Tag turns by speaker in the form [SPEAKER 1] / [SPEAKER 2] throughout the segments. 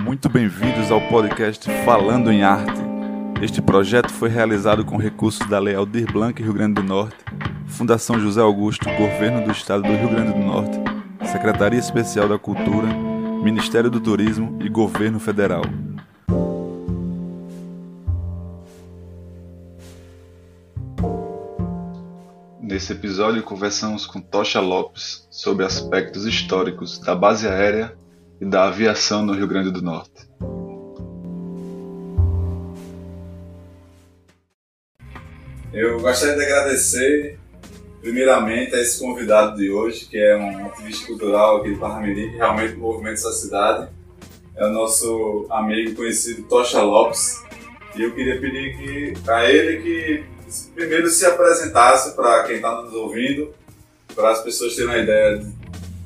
[SPEAKER 1] Muito bem-vindos ao podcast Falando em Arte. Este projeto foi realizado com recursos da Lei Aldir Blanc Rio Grande do Norte, Fundação José Augusto, Governo do Estado do Rio Grande do Norte, Secretaria Especial da Cultura, Ministério do Turismo e Governo Federal. Nesse episódio, conversamos com Tocha Lopes sobre aspectos históricos da base aérea e da aviação no Rio Grande do Norte.
[SPEAKER 2] Eu gostaria de agradecer, primeiramente, a esse convidado de hoje, que é um ativista cultural aqui de Parnamirim, que realmente movimenta essa cidade. É o nosso amigo conhecido Tocha Lopes. E eu queria pedir que, a ele que primeiro se apresentasse para quem está nos ouvindo, para as pessoas terem uma ideia de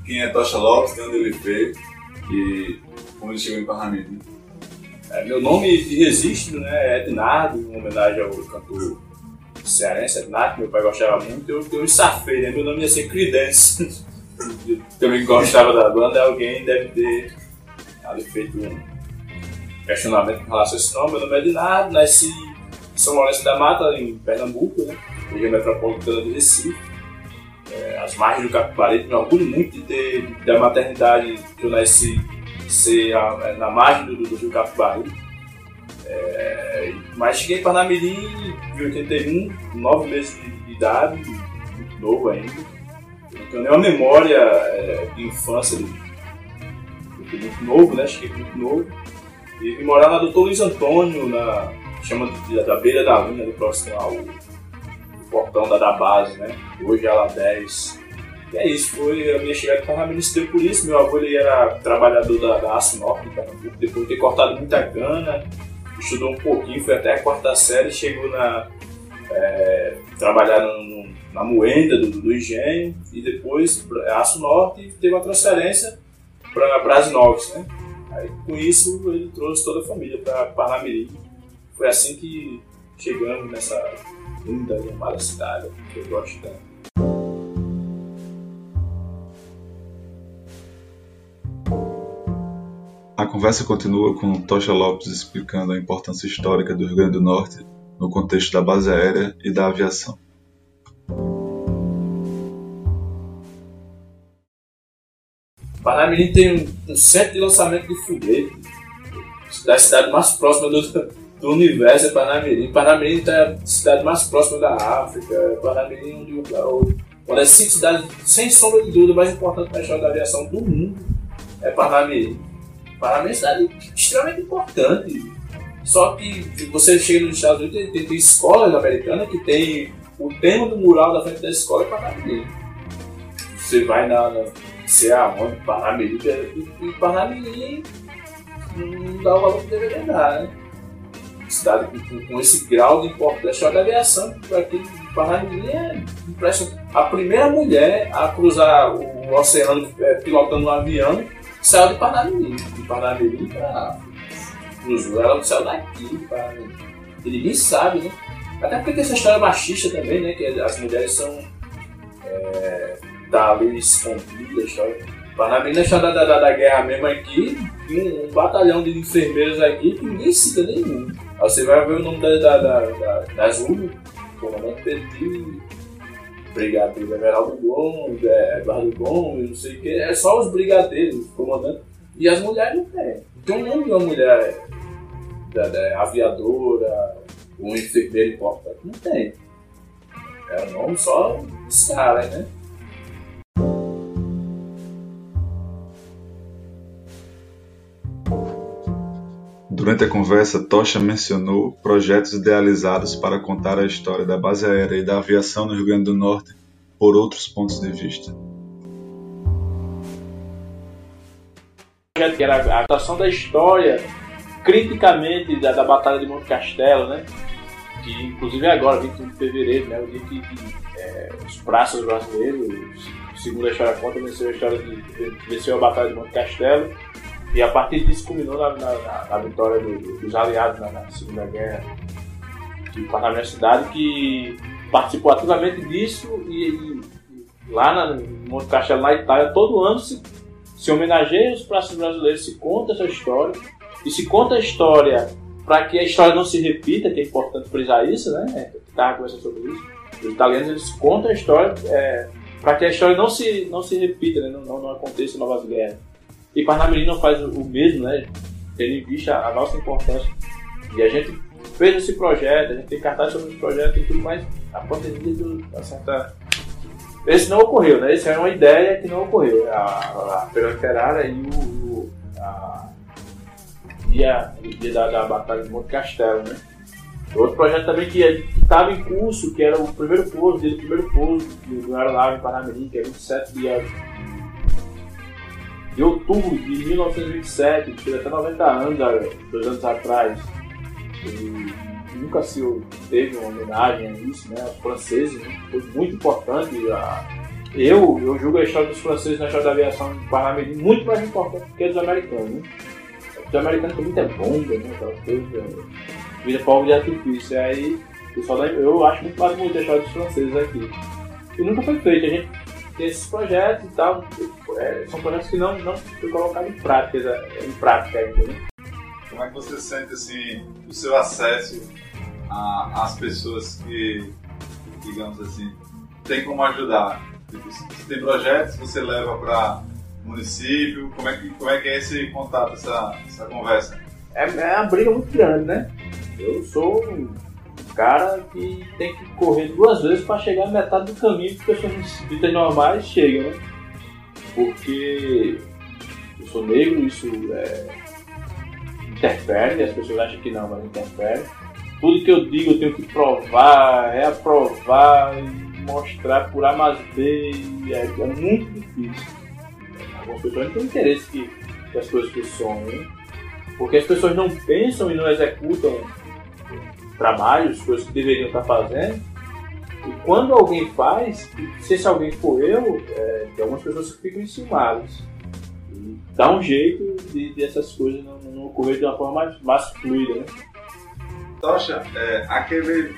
[SPEAKER 2] quem é Tocha Lopes, de onde ele veio e como ele chegou em Parnamirim.
[SPEAKER 3] É, meu nome de registro né, é Ednardo, em homenagem ao cantor cearense Ednardo, meu pai gostava muito, eu, eu safei, né? Meu nome ia ser Creedence. eu também gostava da banda, alguém deve ter ali feito um questionamento com relação a esse nome. Meu nome é Ednardo, nasci em São Lourenço da Mata, em Pernambuco, né? região metropolitana de Recife. É, as margens do Capibaribe, me orgulho muito de ter da maternidade que eu nasci ser a, é, na margem do, do Rio Capibaribe. É, mas cheguei em Parnamirim em 81, nove meses de, de idade, muito novo ainda. Não tenho nenhuma memória é, de infância, muito novo, né? Cheguei muito novo. E vim morar na Doutor Luiz Antônio, na, chama de, da beira da linha, ali próximo ao portão da, da base, né? Hoje ela 10. E é isso, foi a minha chegada em Parnamirim se por isso. Meu avô ele era trabalhador da, da Aço Norte, depois de ter cortado muita cana, estudou um pouquinho, foi até a quarta série, chegou na. É, no, na moenda do, do engenho e depois Aço Norte teve uma transferência para Brasinox, né? Aí com isso ele trouxe toda a família para Parnamirim. Foi assim que chegamos nessa linda e que eu gosto tanto.
[SPEAKER 1] A conversa continua com Tocha Lopes explicando a importância histórica do Rio Grande do Norte no contexto da base aérea e da aviação.
[SPEAKER 3] Parnamirim tem um, um centro de lançamento de foguete da cidade mais próxima do, do universo é Parnamirim. Parnamirim é a cidade mais próxima da África. Parnamirim é uma das cinco cidades, sem sombra de dúvida, mais importantes na história da aviação do mundo. É Parnamirim. Parnamirim é uma cidade extremamente importante. Só que você chega nos Estados Unidos, tem, tem escolas americanas que tem o tema do mural da frente da escola é Parnamirim. Você vai na, na sei aonde, Parnamirim, e não dá o valor que deveria dar, né? Cidade com, com, esse grau de importância da aviação, para Parnamirim é impressionante. A primeira mulher a cruzar o oceano é, pilotando um avião saiu de Parnamirim, de Parnamirim para cruzou, ela saiu daqui, para e ninguém sabe, né? Até porque tem essa história machista também, né? Que as mulheres são é, ali escondidas, história. Parnamirim na história da, da, da, guerra mesmo aqui, um, um batalhão de enfermeiros aqui que ninguém cita nenhum. Aí você vai ver o nome da, da, da, da, das URGS, Comandante Petit, Brigadeiro Everaldo Gomes, é, Eduardo Gomes, não sei o que, é só os brigadeiros, comandante. E as mulheres não tem. Não um nome de uma mulher da, da, aviadora, um enfermeiro importante. Não tem. É o nome só dos caras, né?
[SPEAKER 1] Durante a conversa, Tocha mencionou projetos idealizados para contar a história da base aérea e da aviação no Rio Grande do Norte por outros pontos de vista.
[SPEAKER 3] Era a adaptação da história criticamente da, da Batalha de Monte Castelo, né? que inclusive agora, 21 de fevereiro, né? o dia que, que é, os praças brasileiros, segundo a história conta, venceu a história de, venceu a Batalha de Monte Castelo e a partir disso culminou na, na, na vitória do, dos aliados na, na, Segunda Guerra de Parnamirim cidade que participou ativamente disso e, e lá na, no Monte Castelo na Itália todo ano se, se homenageia os praças brasileiros, se conta essa história e se conta a história para que a história não se repita, que é importante frisar isso, né? Estava conversando sobre isso. Os italianos eles contam a história é, para que a história não se, não se repita, né? não, não, não aconteça novas guerras. E Parnamirim faz o mesmo, né? Tendo em vista a nossa importância. E a gente fez esse projeto, a gente tem cartaz sobre esse projeto e tudo mais. A pandemia uma certa. Esse não ocorreu, né? Essa é uma ideia que não ocorreu. A, a Feira e o, o, a, dia, o dia da, da Batalha de Monte Castelo, né? Outro projeto também que estava em curso, que era o primeiro pouso, do primeiro pouso do aeronave em que é 27 de, de outubro de 1927, que fez até 90 anos, dois anos atrás. E nunca se teve uma homenagem a isso, né? Os franceses, né? foi muito importante. Eu, eu julgo a história dos franceses na história da aviação Panamirim muito mais importante que a dos americanos, né? Os americanos têm muita bomba, né? Aquelas coisas vira fogo de artifício. Aí, pessoal, eu acho muito mais bonito a história dos franceses aqui. E nunca foi feito. A gente tem esses projetos e tal. É, são projetos que não, não foi colocado em prática, em prática ainda, né?
[SPEAKER 2] Como é que você sente assim, o seu acesso às pessoas que, digamos assim, tem como ajudar? Tipo, se tem projetos, você leva para município, como é que, como é, que é esse contato, essa, essa conversa?
[SPEAKER 3] É, é uma briga muito grande, né? Eu sou cara que tem que correr duas vezes para chegar na metade do caminho que pessoas ditas normais chegam, né? Porque eu sou negro, isso é, interfere, as pessoas acham que não, mas interfere. Tudo que eu digo eu tenho que provar, reaprovar, mostrar por A mais B, é, é muito difícil. Algumas pessoas não têm interesse que, que as coisas funcionem, né? porque as pessoas não pensam e não executam trabalhos, coisas que deveriam estar fazendo. E quando alguém faz, se esse alguém for eu, é, tem algumas pessoas que ficam enciumadas. E dá um jeito de, de essas coisas não, não ocorrer de uma forma mais, mais fluida, né?
[SPEAKER 2] Tocha, é, aquele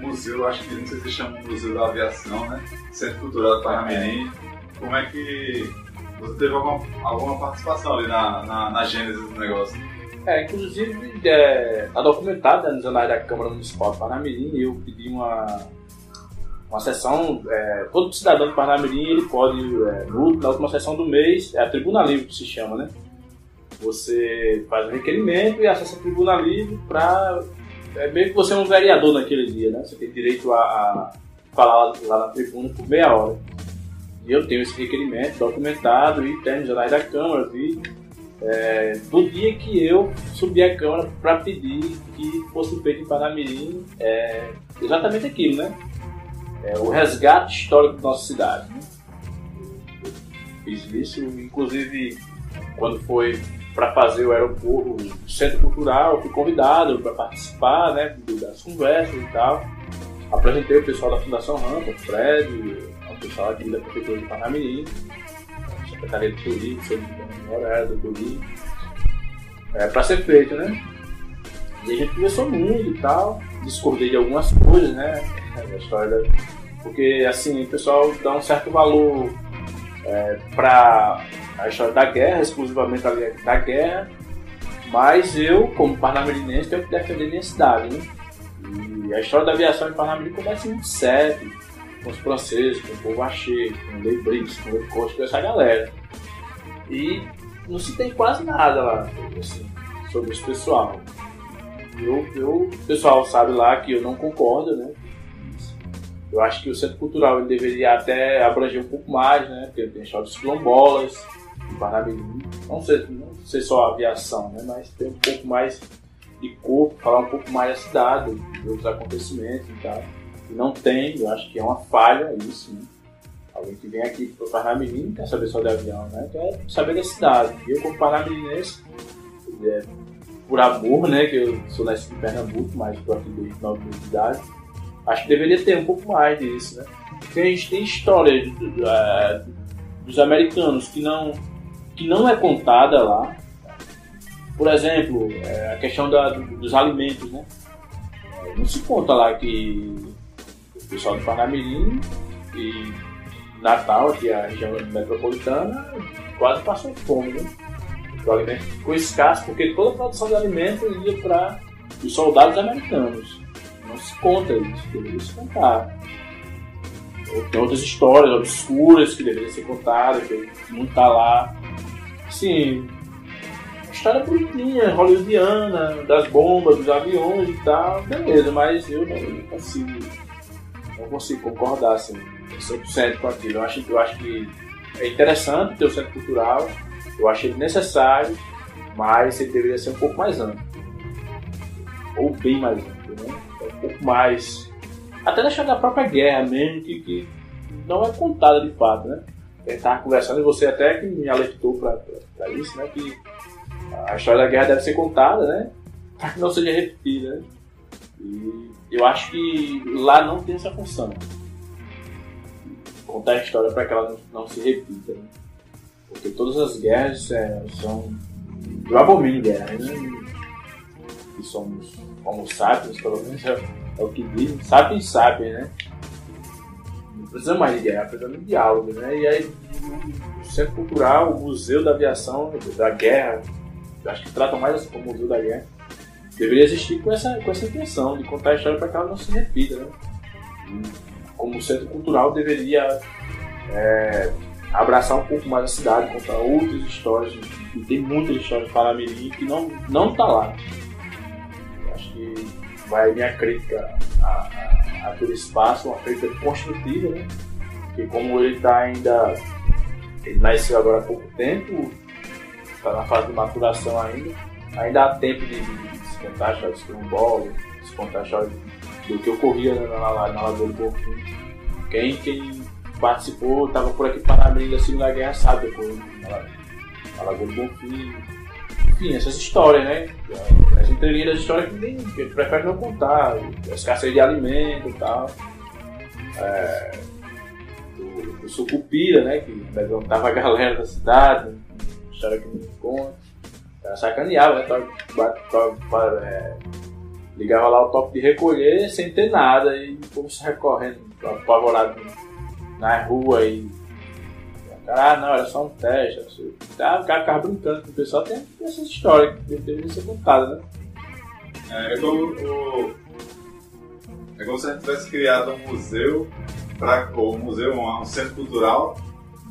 [SPEAKER 2] museu, acho que não sei se chama Museu da Aviação, né? Centro Cultural do Parnamirim. Como é que você teve alguma, alguma participação ali na, na, na gênese do negócio?
[SPEAKER 3] É, inclusive, é, tá documentado né, nos anais da Câmara Municipal de Parnamirim, eu pedi uma, uma sessão, é, todo cidadão de Parnamirim, ele pode, é, no, na última sessão do mês, é a Tribuna Livre que se chama, né? Você faz um requerimento e acessa a Tribuna Livre para... É meio que você é um vereador naquele dia, né? Você tem direito a, a falar lá, na tribuna por meia hora. E eu tenho esse requerimento documentado e tem nos anais da Câmara, vídeo é, do dia que eu subi a Câmara para pedir que fosse feito em Panamirim é, exatamente aquilo, né? É, o resgate histórico da nossa cidade. Né? Fiz isso, inclusive quando foi para fazer o aeroporto, o centro cultural, fui convidado para participar né, das conversas e tal. Apresentei o pessoal da Fundação Rampa, o Fred, o pessoal aqui da Prefeitura de Panamirim Secretaria de Turismo, horário do turismo. É para ser feito, né? E a gente conversou muito e tal, discordei de algumas coisas, né? A história. Porque, assim, o pessoal dá um certo valor é, para a história da guerra, exclusivamente da guerra, mas eu, como parnamirinense, tenho que defender minha cidade, né? E a história da aviação em Parnamirim começa muito cedo, com os franceses, com o povo Achê, com o Lei com o Lecoste, com essa galera. E não se tem quase nada lá assim, sobre esse pessoal. Eu, eu, o pessoal sabe lá que eu não concordo, né? Eu acho que o Centro Cultural ele deveria até abranger um pouco mais, né? Porque tem de quilombolas, Parnamirim. Não ser, não ser só aviação, né? Mas ter um pouco mais de corpo, falar um pouco mais da cidade, dos acontecimentos e tal não tem, eu acho que é uma falha isso, né? Alguém que vem aqui para o Parnamirim não quer saber só de avião, né? Quer saber da cidade. Eu, como parnamirinense, é, por amor, né? Que eu sou nascido em Pernambuco, mas estou aqui desde 9 anos de idade. Acho que deveria ter um pouco mais disso, né? Porque a gente tem história de, de, de, é, dos americanos que não, que não é contada lá. Por exemplo, é, a questão da, dos alimentos, né? Não se conta lá que pessoal do Parnamirim e Natal, que é a região metropolitana, quase passou fome, né? o alimento ficou escasso porque toda a produção de alimento ia para os soldados americanos. Não se conta isso, deveria se contar. Tem outras histórias obscuras que deveriam ser contadas, que não está lá. Sim, história bonitinha, hollywoodiana, das bombas, dos aviões e tal, beleza, mas eu não consigo não consigo concordar assim, 100% com aquilo. Eu acho, eu acho que é interessante ter o centro cultural, eu acho ele necessário, mas ele deveria ser um pouco mais amplo. Ou bem mais amplo, né? Um pouco mais. Até deixar da própria guerra mesmo, que, que não é contada de fato, né? Gente estava conversando e você até que me alertou para isso, né? Que a história da guerra deve ser contada, né? Para que não seja repetida, né? E eu acho que lá não tem essa função. Contar a história para que ela não, se repita. Né? Porque todas as guerras é, são. Eu abomino guerras, né? Que somos homo sapiens, pelo menos é, é o que dizem. Sapiens sapiens, né? Não precisa mais de guerra, precisa de diálogo, né? E aí, o Centro Cultural, o Museu da Aviação, da Guerra, acho que tratam mais assim como o Museu da Guerra, deveria existir com essa, com essa intenção de contar a história para que ela não se repita. Né? Como centro cultural, deveria é, abraçar um pouco mais a cidade, contar outras histórias. E tem muitas histórias para Mirim que não não está lá. Acho que vai minha crítica aquele espaço, uma crítica construtiva, né? Porque como ele está ainda. Ele nasceu agora há pouco tempo, está na fase de maturação ainda, ainda há tempo de, de se contar a história de Stromboli, se contar a história do que ocorria na, na, na Lagoa do Bonfim. Quem, quem participou, estava por aqui para abrir da Segunda Guerra sabe depois, na, na Lagoa do Bonfim. Enfim, essas histórias, né? As entrelinhas das histórias que, nem, que prefere não contar, a escassez de alimento e tal. É, do, do Sucupira, né? Que levantava a galera da cidade, história que não conta. Sacaneava, né? é, ligava lá o toque de recolher sem ter nada e o povo se recorrendo, apavorado na rua e. Ah, não, era só um teste. Ah, o cara ficava brincando com o pessoal. Tem essas histórias que deveriam ser contadas, né?
[SPEAKER 2] É, é como, o, é como se a gente tivesse criado um museu, pra, ou um museu, um, um centro cultural,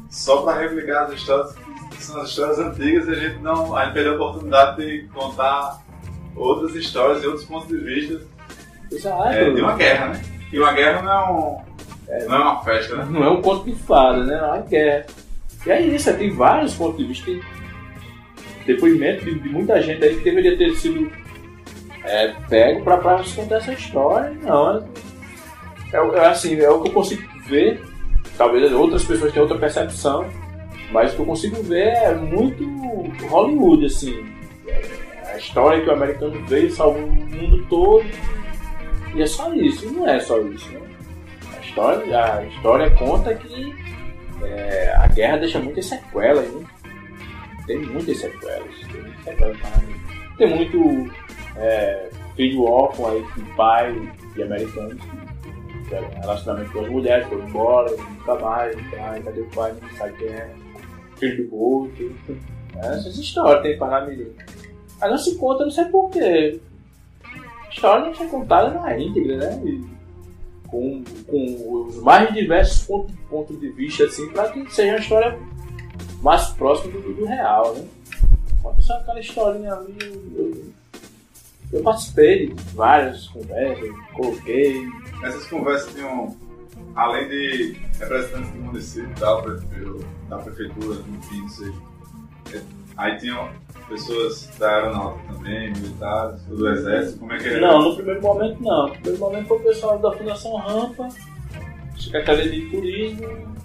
[SPEAKER 2] só para replicar as histórias são as histórias antigas e a gente não a gente perdeu a oportunidade de contar outras histórias e outros pontos de vista
[SPEAKER 3] Exato.
[SPEAKER 2] é, de uma guerra, né? E uma guerra não é, um, é, não é uma festa, né?
[SPEAKER 3] Não é um conto de fada, né? É uma guerra. E é isso, tem vários pontos de vista. Tem depoimento de, de muita gente aí que deveria ter sido é, pego para contar essa história. Não, é, é, assim, é o que eu consigo ver. Talvez outras pessoas tenham outra percepção mas o que eu consigo ver é muito Hollywood, assim. A história que o americano veio, salvou o mundo todo. E é só isso, não é só isso, né? A história, a história conta que é, a guerra deixa muitas sequelas, né? Tem muitas sequelas. Tem muitas sequelas Tem muito é, filho órfão aí com pai de americanos que relacionamento com as mulheres, foram embora, nunca mais, pai, cadê o pai, não sabe quem é filho do outro. Essas histórias tem Parnamirim. Mas não se conta, não sei porquê. História não foi contada na íntegra, né? E com, com os mais diversos pontos, pontos de vista, assim, para que seja uma história mais próxima do, do real, né? Conta só aquela historinha ali. Eu, eu, eu participei de várias conversas, coloquei.
[SPEAKER 2] Essas conversas tinham, além de representantes do município e tal, da prefeitura, enfim, não sei. É, aí tinham pessoas da aeronáutica também, militares, do exército, como é que era?
[SPEAKER 3] Não, no primeiro momento não. No primeiro momento foi o pessoal da Fundação Rampa, Secretaria de Turismo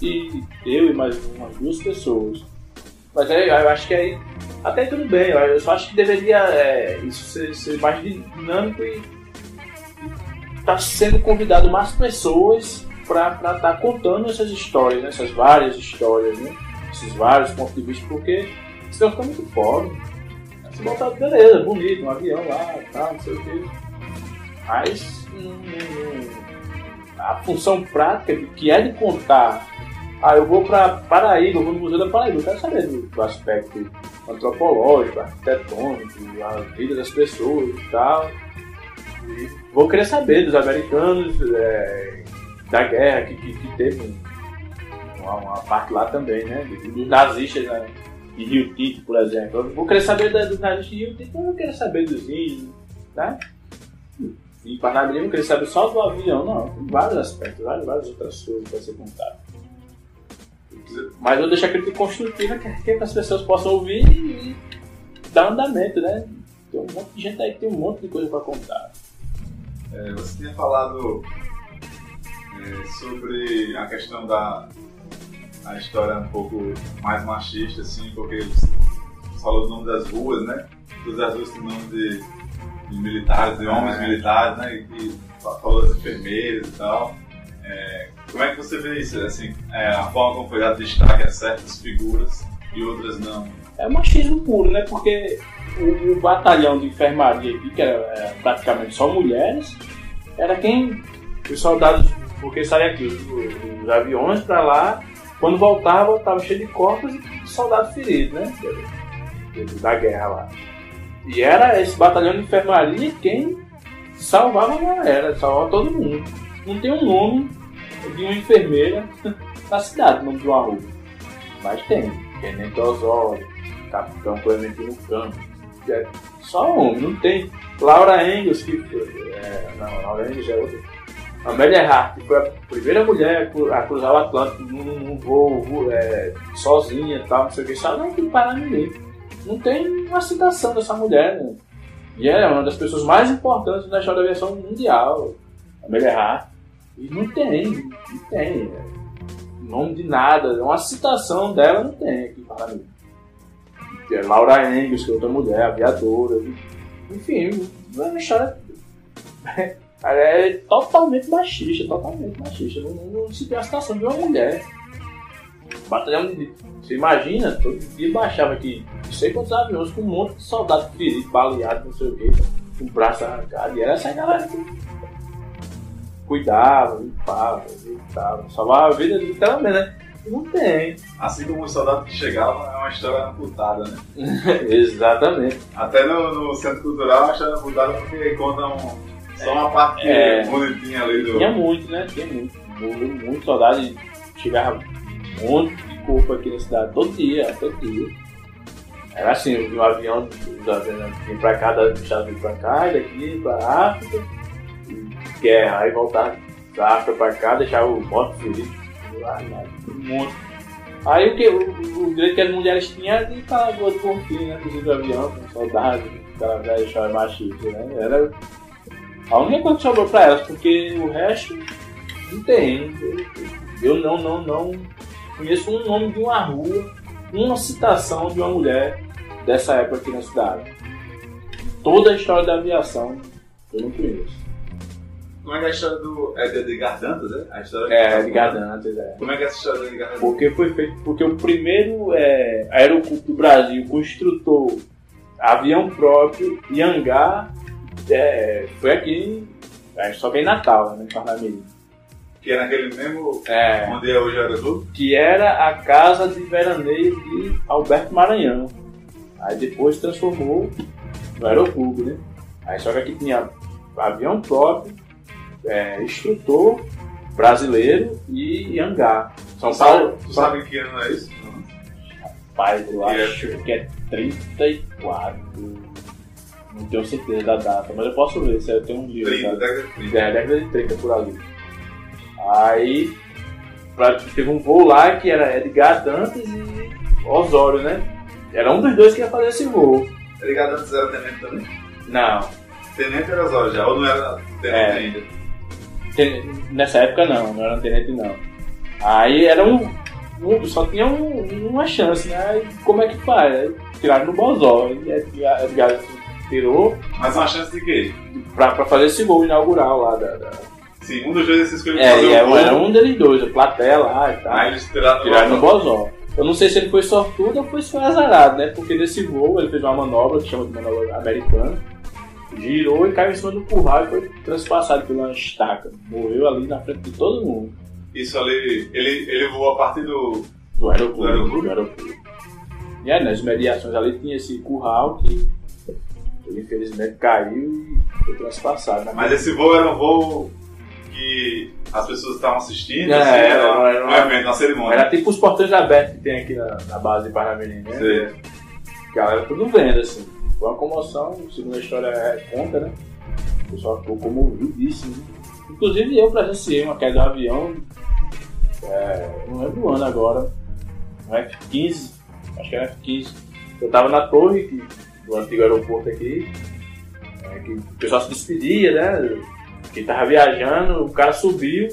[SPEAKER 3] e eu e mais umas duas pessoas. Mas aí, eu acho que aí até tudo bem, eu só acho que deveria é, isso ser, ser, mais dinâmico e estar tá sendo convidado mais pessoas para estar tá contando essas histórias, né? essas várias histórias, né? Esses vários pontos de vista, porque senão fica muito pobre. Se botar, beleza, bonito, um avião lá, tal, não sei o quê. Mas hum, a função prática que é de contar Ah, eu vou pra Paraíba, eu vou no Museu da Paraíba, eu quero saber do, do aspecto antropológico, arquitetônico, a vida das pessoas e tal. E vou querer saber dos americanos, é, da guerra que, que, que teve uma, uma, parte lá também, né? Dos nazistas né? de Rio Tinto, por exemplo. Eu vou querer saber dos nazistas de Rio Tinto, eu vou querer saber dos índios, né? E Parnamirim não queria saber só do avião, não. Tem vários aspectos, várias, várias outras coisas para ser contado. Mas eu deixo a crítica construtiva que, que as pessoas possam ouvir e dar andamento, né? Tem um monte de gente aí que tem um monte de coisa para contar.
[SPEAKER 2] É, você tinha falado é, sobre a questão da a história um pouco mais machista, assim, porque você falou o nome das ruas, né? Todas as ruas têm nome de, de militares, de homens é. militares, né? E, e falou das enfermeiras e tal. É, como é que você vê isso? Assim, é, a forma como foi dado destaque a certas figuras e outras não?
[SPEAKER 3] É machismo puro, né? Porque o, o batalhão de enfermaria aqui, que era, era, praticamente só mulheres, era quem os soldados, porque saía aqui os, os aviões para lá, quando voltava estava cheio de corpos e soldados feridos, né? Da guerra lá. E era esse batalhão de enfermaria quem salvava a galera, salvava todo mundo. Não tem um nome de uma enfermeira na cidade, nome de uma rua. Mas tem. Tenente Osório, Capitão Clementino Campos. É só homem, não tem. Laura Engels, que. É, não, Laura Engels é outra. Amélia Hart, que foi a primeira mulher a cruzar o Atlântico num, num voo é, sozinha e tal, não sei o que, só não tem parar ninguém. Não tem uma citação dessa mulher, né? E é uma das pessoas mais importantes da história da aviação mundial, Amélia Hart. E não tem, não tem. É, nome de nada, uma citação dela não tem aqui para mim. É Laura Engels, que é outra mulher, aviadora. Enfim, é uma história. É totalmente machista, totalmente machista. Não, não, se tem a citação de uma mulher. Batalhão de. Você imagina, todo dia baixava aqui, não sei quantos aviões com um monte de soldado ferido, baleado, não sei o quê, com o braço arrancado. E era essa galera que cuidava, limpava, visitava, salvava a vida literalmente, né? Não tem.
[SPEAKER 2] Assim como o soldado que chegava é uma história amputada, né?
[SPEAKER 3] Exatamente.
[SPEAKER 2] Até no, no, centro cultural é uma história amputada porque contam só uma parte é, bonitinha ali do.
[SPEAKER 3] Tinha muito, né? Tinha muito. Muito, muito soldado chegava um monte de corpo aqui na cidade todo dia, todo dia. Era assim, um avião vinha pra cá, dos Estados Unidos pra cá, e daqui pra África guerra, aí voltar da África pra cá, deixar o moto ferido, um monte. Aí o que? O, o direito que as mulheres tinham era de falar do outro confim, né? Inclusive o avião, com o cara vai deixar machista, né? Era a única coisa que sobrou pra elas, porque o resto não tem. Eu não, não, não conheço um nome de uma rua, uma citação de uma mulher dessa época aqui na cidade. Toda a história da aviação eu não conheço.
[SPEAKER 2] Como é que é a história do. É de Edgar Dantas, né? A história
[SPEAKER 3] é, Edgar Dantas,
[SPEAKER 2] é. Como é que é essa história do Edgar Dantas?
[SPEAKER 3] Porque foi feito. Porque o primeiro é, aeroclube do Brasil construtor avião próprio e hangar é, foi aqui. É, só que em Natal, né? Parnamirim.
[SPEAKER 2] Que é naquele mesmo. É, onde é hoje aeroclube?
[SPEAKER 3] Que era a casa de veraneio de Alberto Maranhão. Aí depois transformou no aeroclube, né? Aí só que aqui tinha avião próprio é, instrutor brasileiro e hangar.
[SPEAKER 2] São tu Paulo. Sabe, tu sabe que ano é isso?
[SPEAKER 3] Rapaz, eu é acho que é 34. Não tenho certeza da data, mas eu posso ver se eu tenho um livro.
[SPEAKER 2] 30, década de 30. É,
[SPEAKER 3] década de 30 por ali. Aí pra, teve um voo lá que era Edgar Dantas e Osório, né? Era um dos dois que ia fazer esse voo.
[SPEAKER 2] Edgar Dantas era tenente também?
[SPEAKER 3] Não.
[SPEAKER 2] Tenente era Osório já, ou não era tenente é. ainda?
[SPEAKER 3] Nessa época não, não era um tenente não. Aí era um. um só tinha um, uma chance, né? Aí, como é que faz? Aí, tiraram no Bozó. E Edgar tirou.
[SPEAKER 2] Mas uma chance de quê?
[SPEAKER 3] Pra, pra fazer esse gol inaugural lá da. da...
[SPEAKER 2] Sim, um dos dois escolheu
[SPEAKER 3] é, fazer é, o Era um deles dois, o Platé lá e tal.
[SPEAKER 2] Aí eles tiraram,
[SPEAKER 3] tiraram no Bozó. Eu não sei se ele foi sortudo ou foi só azarado, né? Porque nesse voo ele fez uma manobra que chama de manobra americana girou e caiu em cima do curral e foi transpassado pela estaca. Morreu ali na frente de todo mundo.
[SPEAKER 2] Isso ali, ele, ele voou a partir do.
[SPEAKER 3] Do aeroporto.
[SPEAKER 2] Do aeroporto.
[SPEAKER 3] Do aeroporto. E aí, nas mediações ali tinha esse curral que ele infelizmente caiu e foi transpassado. né?
[SPEAKER 2] Mas esse voo era um voo que as pessoas estavam assistindo,
[SPEAKER 3] É,
[SPEAKER 2] assim,
[SPEAKER 3] era,
[SPEAKER 2] era,
[SPEAKER 3] era
[SPEAKER 2] um
[SPEAKER 3] uma-
[SPEAKER 2] evento, uma cerimônia.
[SPEAKER 3] Era tipo os portões abertos que tem aqui na, na base de Parnamirim, né?
[SPEAKER 2] Sei.
[SPEAKER 3] A galera tudo vendo, assim. Foi uma comoção, segundo a história é, conta, né? O pessoal ficou comovidíssimo. né? Inclusive eu presenciei uma queda de avião, é, não lembro o ano agora, um F-15, acho que era F-15. Eu tava na torre que, do antigo aeroporto aqui, é, que o pessoal se despedia, né? Quem tava viajando, o cara subiu,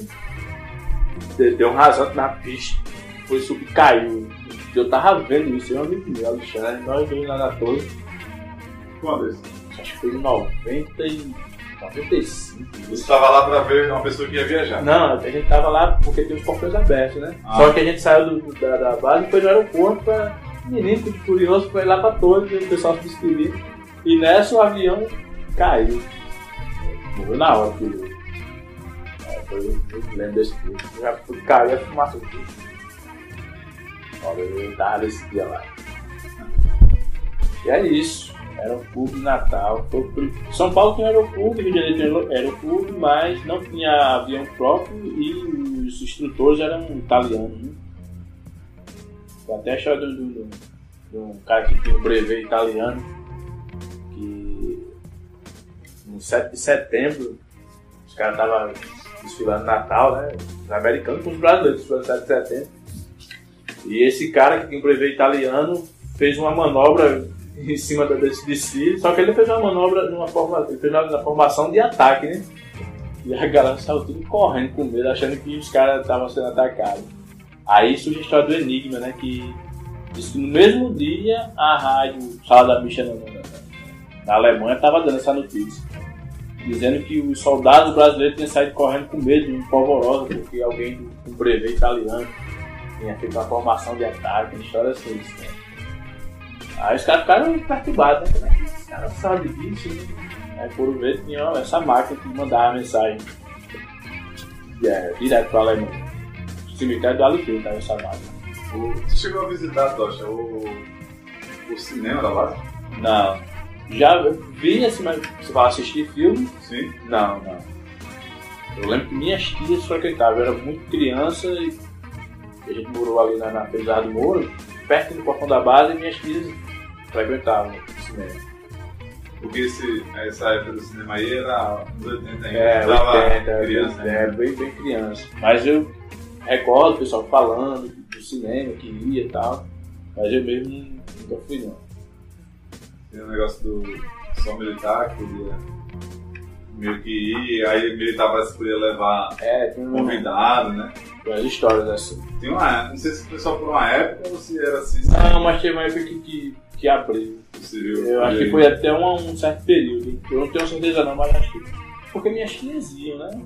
[SPEAKER 3] de- deu um rasante na pista, foi subir, caiu. Eu tava vendo isso, eu um amigo meu, Alexandre, nós dois lá na torre,
[SPEAKER 2] Quando isso?
[SPEAKER 3] acho que foi em 90 e 95.
[SPEAKER 2] Você estava lá pra ver uma pessoa que ia viajar.
[SPEAKER 3] Não, a gente tava lá porque tem os portões abertos, né?
[SPEAKER 2] Ah.
[SPEAKER 3] Só que a gente saiu do- do- da, da base e foi no aeroporto pra. Menino, tudo curioso, foi lá pra torre, ver o pessoal se despedir. E nessa o avião caiu. Morreu na hora, filho. É, foi, eu lembro desse dia. Já caiu a fumaça aqui. Olha, eu tava nesse dia lá. E é isso. Era um clube de Natal. São Paulo tinha aeroclube, Rio de Janeiro tinha aeroclube, mas não tinha avião próprio e os instrutores eram italianos. Né? Até a história de um- de um- cara que tinha um brevet italiano que no 7 de setembro os caras estavam desfilando Natal, né? Os americanos com os brasileiros desfilando 7 de setembro. E esse cara que tinha um brevet italiano fez uma manobra em cima desse desfile, só que ele fez uma manobra numa forma, ele fez na formação de ataque, né? E a galera saiu tudo correndo com medo, achando que os caras estavam sendo atacados. Aí surge a história do Enigma, né? Que que no mesmo dia a rádio Sala da Bicha na, na- na Alemanha estava dando essa notícia. Dizendo que os soldados brasileiros tinham saído correndo com medo, um polvorosa, porque alguém do- com brevet italiano tinha feito uma formação de ataque, história assim. né? Aí os caras ficaram perturbados, né? Os caras sabem disso, né? Aí foram ver tinha essa máquina que mandava mensagem é, direto para a Alemanha. Cemitério do Alecrim tava essa.
[SPEAKER 2] O- Você chegou a visitar, Tocha, o, o cinema da base?
[SPEAKER 3] Não. Já vi assim, mas você fala assistir filme?
[SPEAKER 2] Sim.
[SPEAKER 3] Não, não. Eu lembro que minhas tias frequentavam, eu era muito criança e a gente morou ali na, na Pesada do Moro, perto do portão da base, e minhas tias frequentavam o cinema.
[SPEAKER 2] Porque esse, essa época do cinema aí era nos 80 ainda.
[SPEAKER 3] É,
[SPEAKER 2] Você tava
[SPEAKER 3] 80,
[SPEAKER 2] criança,
[SPEAKER 3] é,
[SPEAKER 2] né?
[SPEAKER 3] bem, bem criança. Mas eu recordo o pessoal falando do cinema que ia e tal, mas eu mesmo nunca fui não.
[SPEAKER 2] Tem um negócio do som militar que podia meio que ir, aí o militar parece que podia levar
[SPEAKER 3] É, um,
[SPEAKER 2] convidado, né?
[SPEAKER 3] tem umas histórias assim.
[SPEAKER 2] Tem uma, não sei se foi só por uma época ou se era assim,
[SPEAKER 3] Não, mas teve uma época que, que, que abriu. Eu acho que foi até um, um certo período. Eu não tenho certeza não, mas acho que. Porque minhas tias iam, né?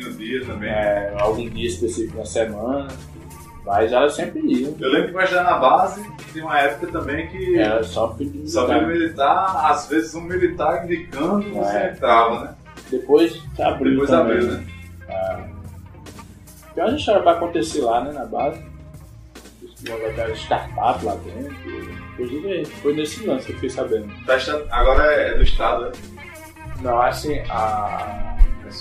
[SPEAKER 2] Um dia também.
[SPEAKER 3] É, algum dia específico na semana. Mas elas sempre iam.
[SPEAKER 2] Eu lembro que vai já na base, tem uma época também que
[SPEAKER 3] Era só filho de
[SPEAKER 2] só
[SPEAKER 3] militar.
[SPEAKER 2] militar, às vezes um militar indicando você
[SPEAKER 3] É.
[SPEAKER 2] entrava, né?
[SPEAKER 3] Depois abriu
[SPEAKER 2] Depois
[SPEAKER 3] também.
[SPEAKER 2] abriu, né?
[SPEAKER 3] Tem umas histórias pra acontecer lá, né, na base. Ter startup lá dentro. Inclusive, foi nesse lance que eu fiquei sabendo.
[SPEAKER 2] Tá Agora é do Estado, né?
[SPEAKER 3] Não, assim, a,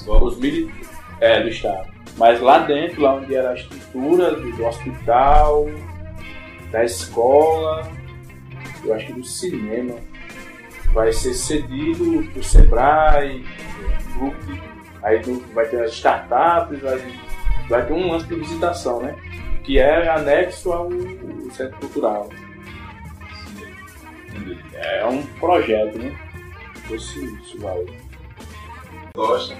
[SPEAKER 3] os militares é, do estado. Mas lá dentro, lá onde era a estrutura do, hospital, da escola, eu acho que do cinema, vai ser cedido pro Sebrae, grupo, de- aí vai ter as startups, vai, vai ter um lance de visitação, né? Que é anexo ao centro cultural. É um projeto, né? Esse.
[SPEAKER 2] Tocha.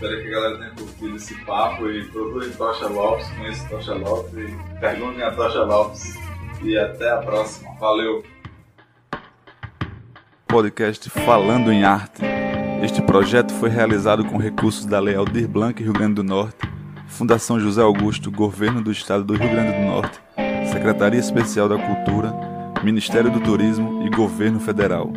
[SPEAKER 2] Espero que a galera tenha curtido esse papo e procurem Tocha Lopes, conheçam Tocha Lopes e perguntem a Tocha Lopes. E até a próxima. Valeu!
[SPEAKER 1] Podcast Falando em Arte. Este projeto foi realizado com recursos da Lei Aldir Blanc Rio Grande do Norte, Fundação José Augusto, Governo do Estado do Rio Grande do Norte, Secretaria Especial da Cultura, Ministério do Turismo e Governo Federal.